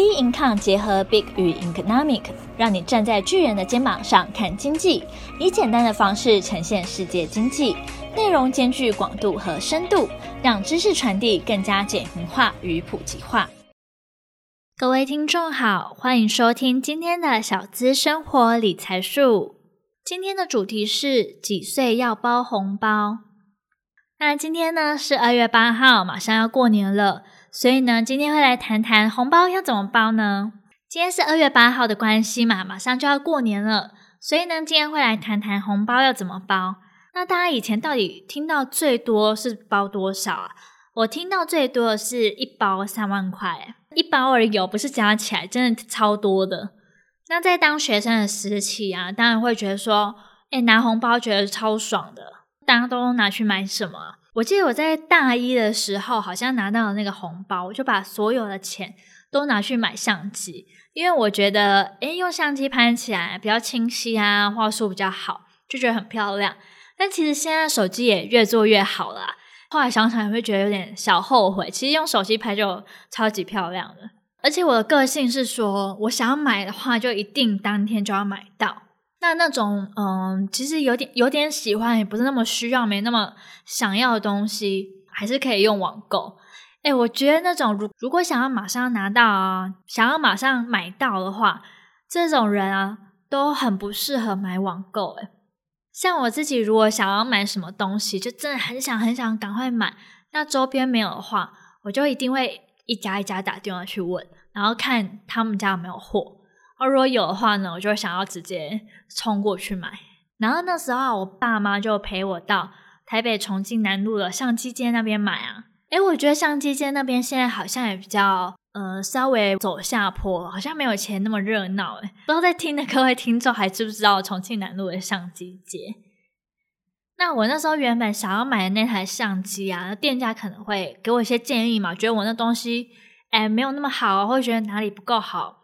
B Income 结合 Big 与 Economic，让你站在巨人的肩膀上看经济，以简单的方式呈现世界经济，内容兼具广度和深度，让知识传递更加简明化与普及化。各位听众好，欢迎收听今天的小资生活理财术。今天的主题是几岁要包红包？那今天呢是二月八号，马上要过年了。所以呢，今天会来谈谈红包要怎么包呢？今天是二月八号的关系嘛，马上就要过年了，所以呢，今天会来谈谈红包要怎么包。那大家以前到底听到最多是包多少啊？我听到最多的是一包三万块，一包而已，不是加起来，真的超多的。那在当学生的时期啊，当然会觉得说，诶，拿红包觉得超爽的，大家都拿去买什么？我记得我在大一的时候，好像拿到了那个红包，我就把所有的钱都拿去买相机，因为我觉得，诶，用相机拍起来比较清晰啊，画素比较好，就觉得很漂亮。但其实现在手机也越做越好了，后来想想也会觉得有点小后悔。其实用手机拍就超级漂亮的，而且我的个性是说，我想要买的话，就一定当天就要买到。那那种嗯，其实有点有点喜欢，也不是那么需要，没那么想要的东西，还是可以用网购。诶，我觉得那种如如果想要马上拿到啊，想要马上买到的话，这种人啊都很不适合买网购。诶，像我自己，如果想要买什么东西，就真的很想很想赶快买，那周边没有的话，我就一定会一家一家打电话去问，然后看他们家有没有货。而如果有的话呢，我就会想要直接冲过去买。然后那时候我爸妈就陪我到台北重庆南路的相机街那边买啊。诶，我觉得相机街那边现在好像也比较呃稍微走下坡，好像没有以前那么热闹。诶，不知道在听的各位听众还知不知道重庆南路的相机街？那我那时候原本想要买的那台相机啊，店家可能会给我一些建议嘛，觉得我那东西诶没有那么好，会觉得哪里不够好。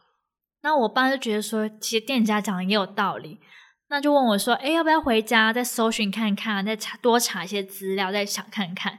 那我爸就觉得说，其实店家讲的也有道理，那就问我说：“诶，要不要回家再搜寻看看，再查多查一些资料，再想看看？”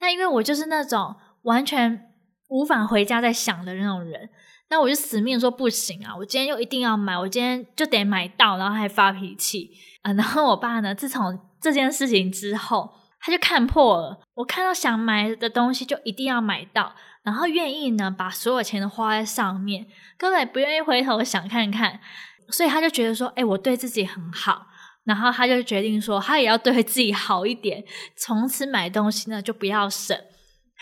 那因为我就是那种完全无法回家再想的那种人，那我就死命说不行啊！我今天就一定要买，我今天就得买到，然后还发脾气啊！然后我爸呢，自从这件事情之后，他就看破了，我看到想买的东西就一定要买到。然后愿意呢，把所有钱都花在上面，根本不愿意回头想看看，所以他就觉得说，哎，我对自己很好，然后他就决定说，他也要对自己好一点，从此买东西呢就不要省。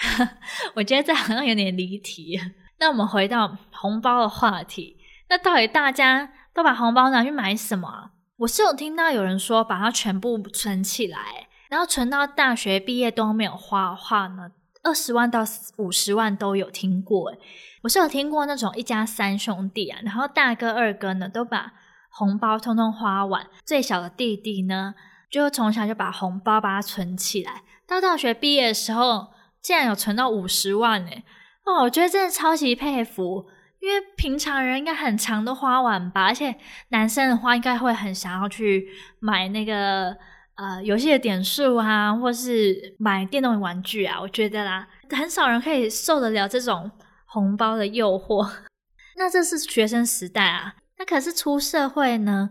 我觉得这好像有点离题。那我们回到红包的话题，那到底大家都把红包拿去买什么？我是有听到有人说，把它全部存起来，然后存到大学毕业都没有花的话呢？二十万到五十万都有听过，诶，我是有听过那种一家三兄弟啊，然后大哥二哥呢都把红包通通花完，最小的弟弟呢就从小就把红包把它存起来，到大学毕业的时候竟然有存到五十万诶，哦，我觉得真的超级佩服，因为平常人应该很常都花完吧，而且男生的话应该会很想要去买那个。呃，游戏的点数啊，或是买电动玩具啊，我觉得啦，很少人可以受得了这种红包的诱惑。那这是学生时代啊，那可是出社会呢，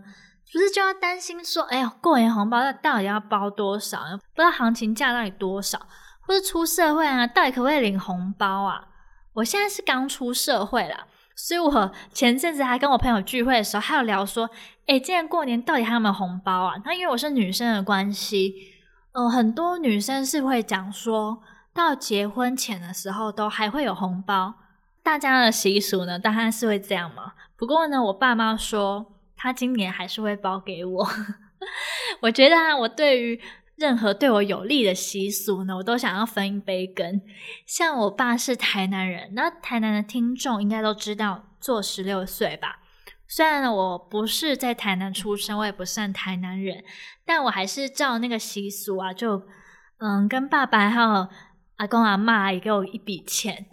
不是就要担心说，哎呀，过年红包那到底要包多少？不知道行情价到底多少？或是出社会啊，到底可不可以领红包啊？我现在是刚出社会啦。所以我前阵子还跟我朋友聚会的时候，还有聊说，诶，今年过年到底还有没有红包啊？那因为我是女生的关系，呃，很多女生是会讲说，到结婚前的时候都还会有红包。大家的习俗呢，当然是会这样嘛。不过呢，我爸妈说，他今年还是会包给我。我觉得啊，我对于任何对我有利的习俗呢，我都想要分一杯羹。像我爸是台南人，那台南的听众应该都知道做十六岁吧？虽然呢，我不是在台南出生，我也不算台南人，但我还是照那个习俗啊，就嗯，跟爸爸还有阿公阿妈也给我一笔钱，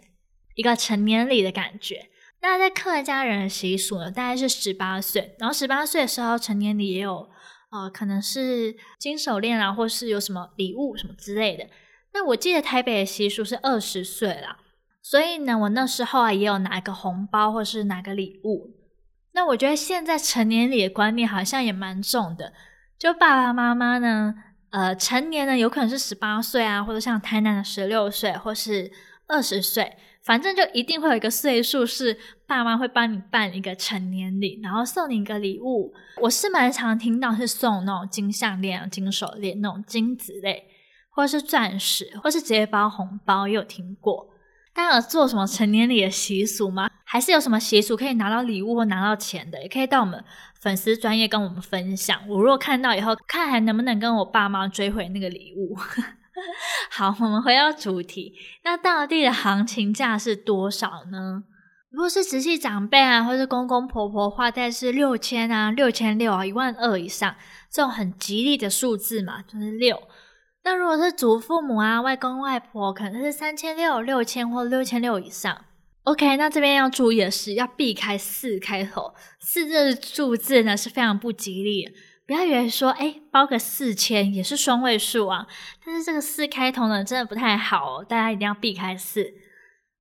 一个成年礼的感觉。那在客家人的习俗呢，大概是十八岁，然后十八岁的时候成年礼也有。呃，可能是金手链啊，或是有什么礼物什么之类的。那我记得台北的习俗是二十岁啦，所以呢，我那时候啊也有拿一个红包或是拿个礼物。那我觉得现在成年礼的观念好像也蛮重的，就爸爸妈妈呢，呃，成年呢有可能是十八岁啊，或者像台南的十六岁，或是二十岁，反正就一定会有一个岁数是爸妈会帮你办一个成年礼，然后送你一个礼物。我是蛮常听到是送那种金项链、金手链那种金子类，或是钻石，或是直接包红包，也有听过。大家有做什么成年礼的习俗吗？还是有什么习俗可以拿到礼物或拿到钱的？也可以到我们粉丝专业跟我们分享。我如果看到以后，看还能不能跟我爸妈追回那个礼物。好，我们回到主题。那到底的行情价是多少呢？如果是直系长辈啊，或是公公婆婆，大概是六千啊、六千六啊、一万二以上，这种很吉利的数字嘛，就是六。那如果是祖父母啊、外公外婆，可能是三千六、六千或六千六以上。OK，那这边要注意的是，要避开四开头，四这个数字呢是非常不吉利的。不要以为说，哎，包个四千也是双位数啊，但是这个四开头呢真的不太好哦，大家一定要避开四。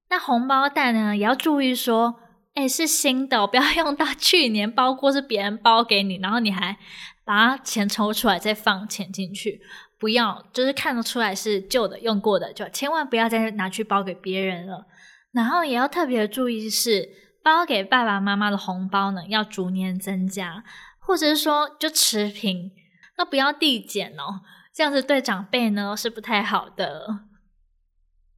那红包袋呢也要注意说，哎，是新的哦，不要用到去年包过是别人包给你，然后你还把钱抽出来再放钱进去。不要，就是看得出来是旧的、用过的，就千万不要再拿去包给别人了。然后也要特别注意是，包给爸爸妈妈的红包呢，要逐年增加，或者是说就持平，那不要递减哦，这样子对长辈呢是不太好的。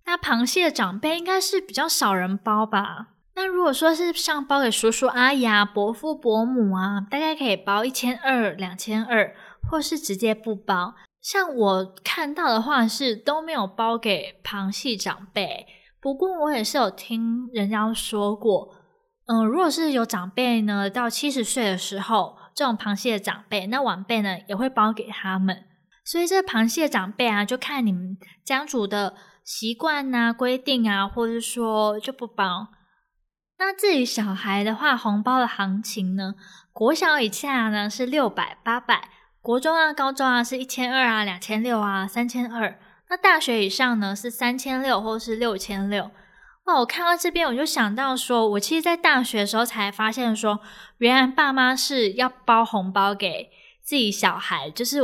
那螃蟹的长辈应该是比较少人包吧？那如果说是像包给叔叔阿姨啊、伯父伯母啊，大概可以包一千二、两千二，或是直接不包。像我看到的话是都没有包给螃蟹长辈，不过我也是有听人家说过，嗯，如果是有长辈呢，到七十岁的时候，这种螃蟹的长辈，那晚辈呢也会包给他们，所以这螃蟹的长辈啊，就看你们家族的习惯啊、规定啊，或者说就不包。那至于小孩的话，红包的行情呢，国小以下呢是六百、八百。国中啊、高中啊是一千二啊、两千六啊、三千二。那大学以上呢是三千六或是六千六。哦，我看到这边我就想到说，我其实，在大学的时候才发现说，原来爸妈是要包红包给自己小孩，就是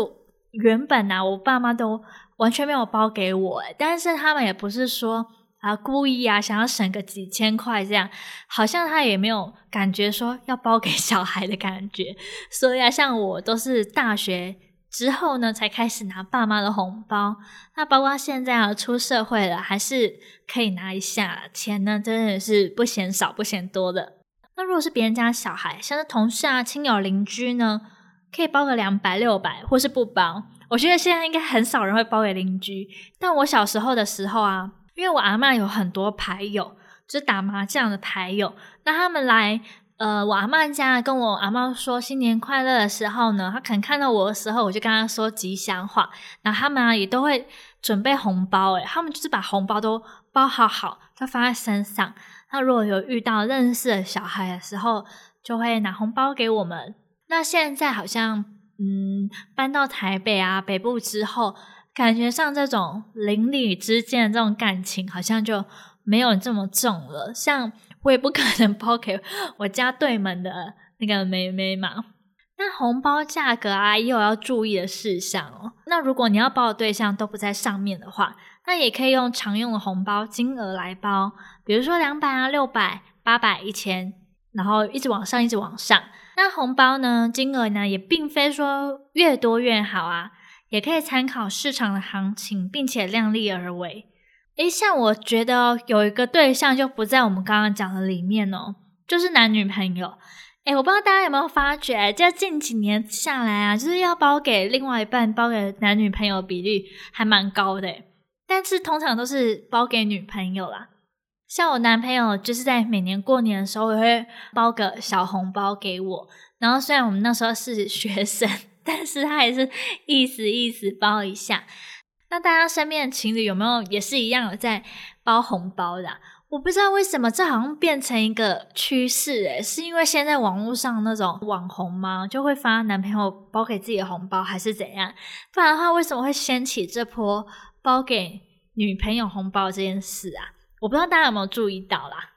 原本啊，我爸妈都完全没有包给我，但是他们也不是说。啊，故意啊，想要省个几千块这样，好像他也没有感觉说要包给小孩的感觉，所以啊，像我都是大学之后呢才开始拿爸妈的红包，那包括现在啊出社会了，还是可以拿一下钱呢，真的是不嫌少不嫌多的。那如果是别人家小孩，像是同事啊、亲友、邻居呢，可以包个两百、六百，或是不包。我觉得现在应该很少人会包给邻居，但我小时候的时候啊。因为我阿嬷有很多牌友，就是打麻将的牌友。那他们来，呃，我阿妈家跟我阿妈说新年快乐的时候呢，她可能看到我的时候，我就跟她说吉祥话。然后他们啊也都会准备红包，诶，他们就是把红包都包好好，就放在身上。那如果有遇到认识的小孩的时候，就会拿红包给我们。那现在好像，嗯，搬到台北啊北部之后。感觉上这种邻里之间的这种感情好像就没有这么重了。像我也不可能包给我家对门的那个妹妹嘛。那红包价格啊，也有要注意的事项哦。那如果你要包的对象都不在上面的话，那也可以用常用的红包金额来包，比如说两百啊、六百、八百、一千，然后一直往上，一直往上。那红包呢，金额呢，也并非说越多越好啊。也可以参考市场的行情，并且量力而为。诶，像我觉得有一个对象就不在我们刚刚讲的里面哦，就是男女朋友。诶，我不知道大家有没有发觉，这近几年下来啊，就是要包给另外一半、包给男女朋友比例还蛮高的。但是通常都是包给女朋友啦。像我男朋友就是在每年过年的时候也会包个小红包给我，然后虽然我们那时候是学生。但是他还是意思意思包一下。那大家身边的情侣有没有也是一样在包红包的？我不知道为什么这好像变成一个趋势诶，是因为现在网络上那种网红吗？就会发男朋友包给自己的红包，还是怎样？不然的话，为什么会掀起这波包给女朋友红包这件事啊？我不知道大家有没有注意到啦。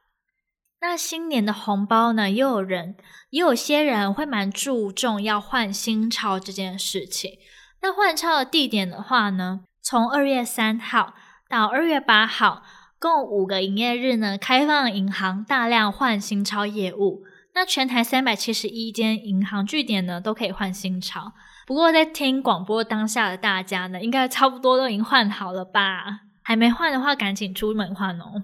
那新年的红包呢，也有人，也有些人会蛮注重要换新钞这件事情。那换钞的地点的话呢，从二月三号到二月八号，共五个营业日呢，开放银行大量换新钞业务。那全台三百七十一间银行据点呢，都可以换新钞。不过在听广播当下的大家呢，应该差不多都已经换好了吧？还没换的话，赶紧出门换哦。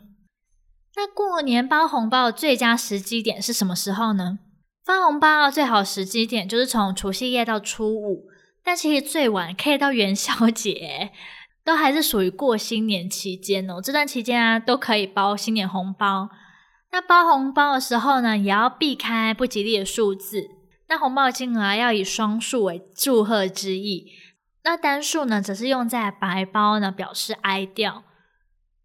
那过年包红包的最佳时机点是什么时候呢？发红包最好时机点就是从除夕夜到初五，但其实最晚可以到元宵 节，都还是属于过新年期间哦。这段期间啊，都可以包新年红包。那包红包的时候呢，也要避开不吉利的数字。那红包金额要以双数为祝贺之意，那单数呢，则是用在白包呢，表示哀悼。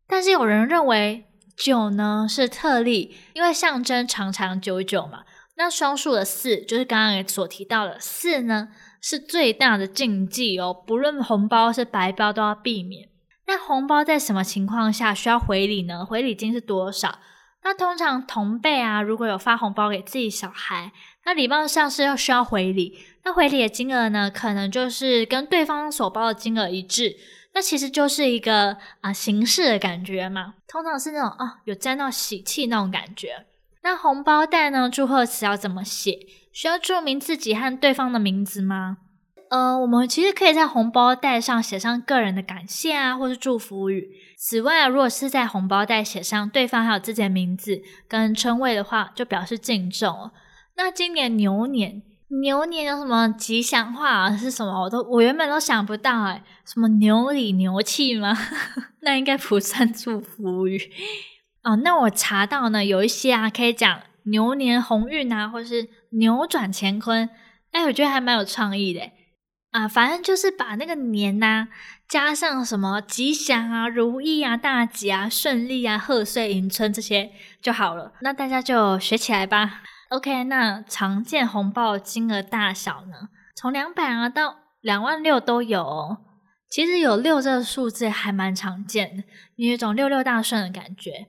但是有人认为。九呢是特例，因为象征长长久久嘛。那双数的四，就是刚刚所提到的四呢，是最大的禁忌哦。不论红包是白包，都要避免。那红包在什么情况下需要回礼呢？回礼金是多少？那通常同辈啊，如果有发红包给自己小孩，那礼貌上是要需要回礼。那回礼的金额呢，可能就是跟对方所包的金额一致。那其实就是一个啊、形式的感觉嘛，通常是那种啊、哦、有沾到喜气那种感觉。那红包袋呢，祝贺词要怎么写？需要注明自己和对方的名字吗？呃，我们其实可以在红包袋上写上个人的感谢啊，或是祝福语。此外，如果是在红包袋写上对方还有自己的名字跟称谓的话，就表示敬重。那今年牛年。牛年有什么吉祥话啊？是什么？我都我原本都想不到哎，什么牛里牛气吗？那应该不算祝福语哦。那我查到呢，有一些啊可以讲牛年鸿运啊，或是扭转乾坤。哎，我觉得还蛮有创意的啊。反正就是把那个年呐、加上什么吉祥啊、如意啊、大吉啊、顺利啊、贺岁迎春这些就好了。那大家就学起来吧。OK，那常见红包金额大小呢？从两百啊到两万六都有哦。其实有六这个数字还蛮常见的，有一种六六大顺的感觉。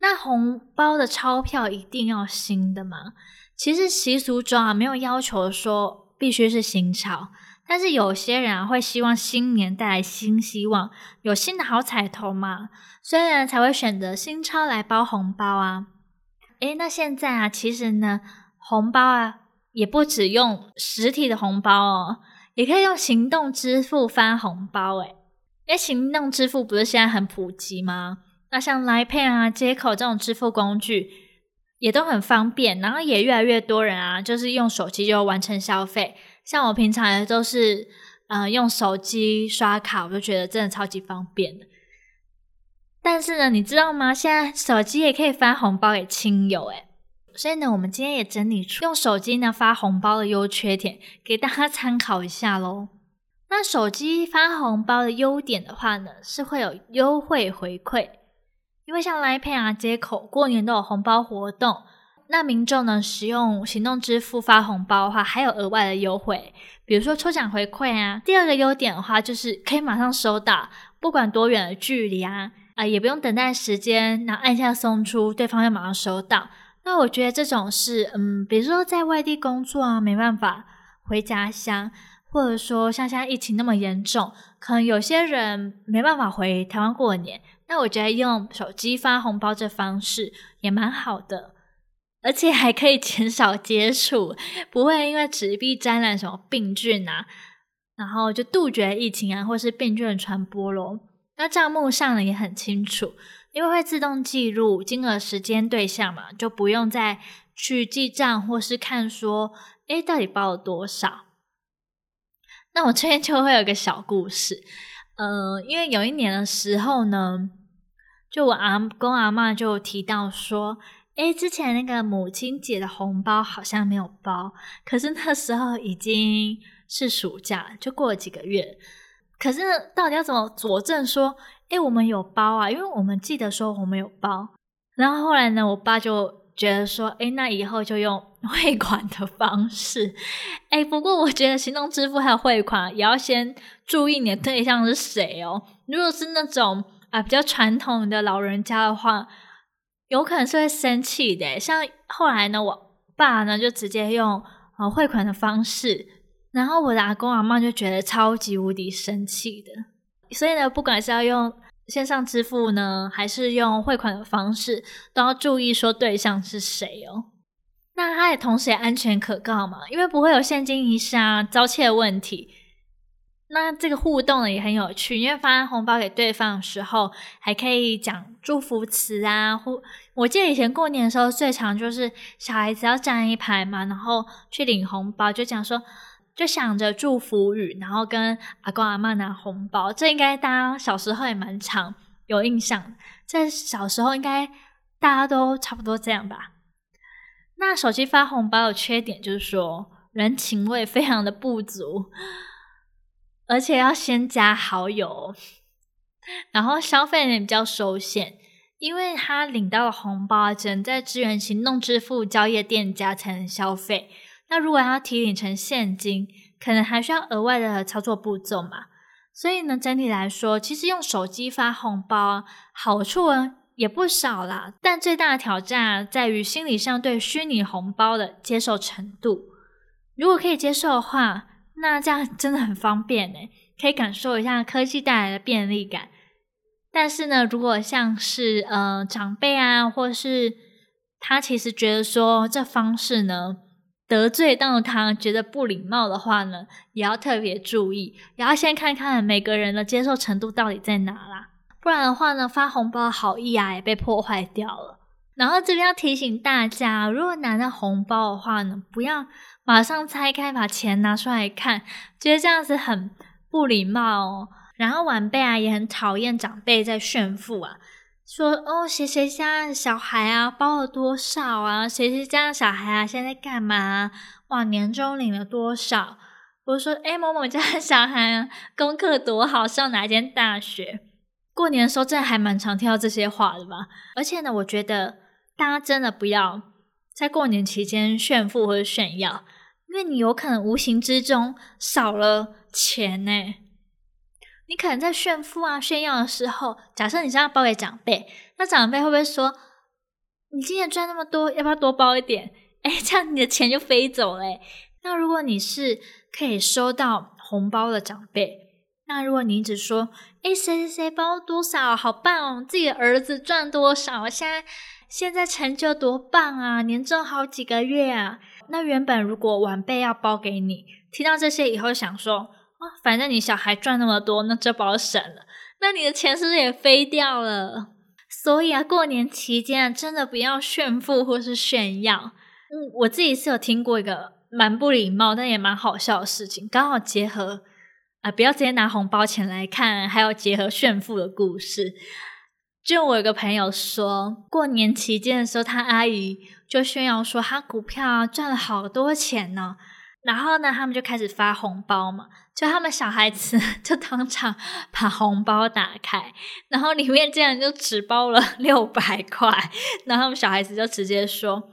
那红包的钞票一定要新的吗？其实习俗中啊没有要求说必须是新钞，但是有些人啊会希望新年带来新希望，有新的好彩头嘛，所以呢才会选择新钞来包红包啊。诶，那现在啊，其实呢，红包啊，也不只用实体的红包哦，也可以用行动支付发红包诶。因为行动支付不是现在很普及吗？那像 Line Pay 啊、接口这种支付工具也都很方便，然后也越来越多人啊，就是用手机就完成消费。像我平常也都是呃用手机刷卡，我就觉得真的超级方便。但是呢，你知道吗？现在手机也可以发红包给亲友，诶，所以呢，我们今天也整理出用手机呢发红包的优缺点，给大家参考一下喽。那手机发红包的优点的话呢，是会有优惠回馈，因为像 Line Pay 啊、接口过年都有红包活动，那民众呢使用行动支付发红包的话，还有额外的优惠，比如说抽奖回馈啊。第二个优点的话，就是可以马上收到，不管多远的距离啊。啊，也不用等待时间，然后按下送出，对方就马上收到。那我觉得这种是，嗯，比如说在外地工作啊，没办法回家乡，或者说像现在疫情那么严重，可能有些人没办法回台湾过年。那我觉得用手机发红包这方式也蛮好的，而且还可以减少接触，不会因为纸币沾染什么病菌啊，然后就杜绝疫情啊，或是病菌的传播咯。那账目上呢也很清楚，因为会自动记录金额、时间、对象嘛，就不用再去记账或是看说，诶，到底包了多少？那我这边就会有个小故事，呃，因为有一年的时候呢，就我阿公阿嬷就提到说，诶，之前那个母亲节的红包好像没有包，可是那时候已经是暑假，就过了几个月。可是到底要怎么佐证说，诶，我们有包啊？因为我们记得说我们有包。然后后来呢，我爸就觉得说，诶，那以后就用 汇款的方式。诶，不过我觉得行动支付还有汇款也要先注意你的对象是谁哦。如果是那种啊比较传统的老人家的话，有可能是会生气的。像后来呢，我爸呢就直接用呃汇款的方式，然后我的阿公阿嬷就觉得超级无敌生气的。所以呢，不管是要用线上支付呢，还是用汇款的方式，都要注意说对象是谁哦。那它也同时也安全可靠嘛，因为不会有现金遗失啊、遭窃问题。那这个互动呢也很有趣，因为发红包给对方的时候，还可以讲祝福词啊。或我记得以前过年的时候，最常就是小孩子要站一排嘛，然后去领红包，就讲说，就想着祝福语，然后跟阿公阿妈拿红包。这应该大家小时候也蛮常有印象，在小时候应该大家都差不多这样吧。那手机发红包的缺点就是说，人情味非常的不足，而且要先加好友，然后消费也比较受限，因为他领到的红包只能在支援行动支付交易店家才能消费。那如果要提领成现金，可能还需要额外的操作步骤嘛。所以呢，整体来说，其实用手机发红包好处呢，也不少啦，但最大的挑战在于心理上对虚拟红包的接受程度。如果可以接受的话，那这样 真的很方便呢，可以感受一下科技带来的便利感。但是呢，如果像是呃长辈啊，或是他其实觉得说这方式呢得罪到他，觉得不礼貌的话呢，也要特别注意，也要先看看每个人的接受程度到底在哪啦。不然的话呢，发红包好意啊也被破坏掉了。然后这边要提醒大家，如果拿到红包的话呢，不要马上拆开把钱拿出来看，觉得这样子很不礼貌哦。然后晚辈啊也很讨厌长辈在炫富啊，说哦谁谁家的小孩啊包了多少啊，谁谁家的小孩啊现在干嘛？哇，年终领了多少？我说哎某某家的小孩啊功课多好，上哪间大学？过年的时候，真的还蛮常听到这些话的吧？而且呢，我觉得大家真的不要在过年期间炫富或者炫耀，因为你有可能无形之中少了钱呢。你可能在炫富啊、炫耀的时候，假设你是要包给长辈，那长辈会不会说：“你今年赚那么多，要不要多包一点？”哎，这样你的钱就飞走了。那如果你是可以收到红包的长辈，那如果你只说，诶，谁谁谁包多少，好棒哦！自己的儿子赚多少，现在现在成就多棒啊，年终好几个月啊。那原本如果晚辈要包给你，听到这些以后想说，哦，反正你小孩赚那么多，那这包省了，那你的钱是不是也飞掉了？所以啊，过年期间真的不要炫富或是炫耀。嗯，我自己是有听过一个蛮不礼貌，但也蛮好笑的事情，刚好结合。啊，不要直接拿红包钱来看，还有结合炫富的故事。就我有个朋友说，过年期间的时候，他阿姨就炫耀说他股票赚了好多钱呢。然后呢，他们就开始发红包嘛，就他们小孩子就当场把红包打开，然后里面竟然就只包了六百块，然后他们小孩子就直接说：“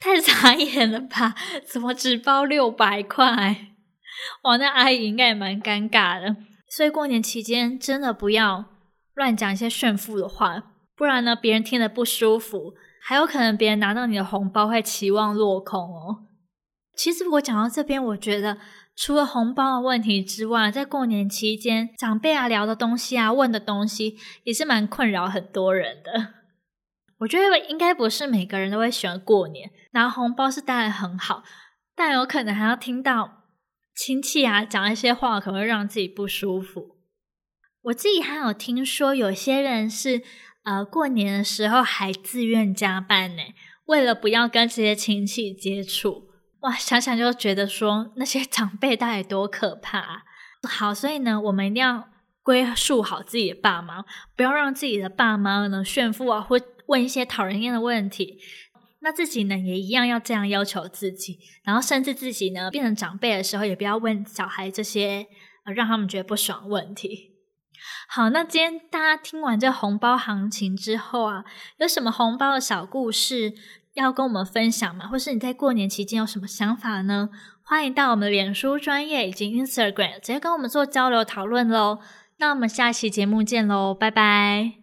太傻眼了吧，怎么只包六百块？”哇，那阿姨应该也蛮尴尬的，所以过年期间真的不要乱讲一些炫富的话，不然呢，别人听了不舒服，还有可能别人拿到你的红包会期望落空哦。其实我讲到这边，我觉得除了红包的问题之外，在过年期间长辈啊聊的东西啊问的东西，也是蛮困扰很多人的。我觉得应该不是每个人都会喜欢过年，拿红包是当然很好，但有可能还要听到。亲戚啊，讲一些话可能会让自己不舒服。我自己还有听说，有些人是呃过年的时候还自愿加班呢，为了不要跟这些亲戚接触。哇，想想就觉得说那些长辈到底多可怕啊。好，所以呢，我们一定要归宿好自己的爸妈，不要让自己的爸妈呢炫富啊，或问一些讨人厌的问题。那自己呢，也一样要这样要求自己，然后甚至自己呢变成长辈的时候，也不要问小孩这些呃让他们觉得不爽的问题。好，那今天大家听完这红包行情之后啊，有什么红包的小故事要跟我们分享吗？或是你在过年期间有什么想法呢？欢迎到我们的脸书专业以及 Instagram 直接跟我们做交流讨论喽。那我们下期节目见喽，拜拜。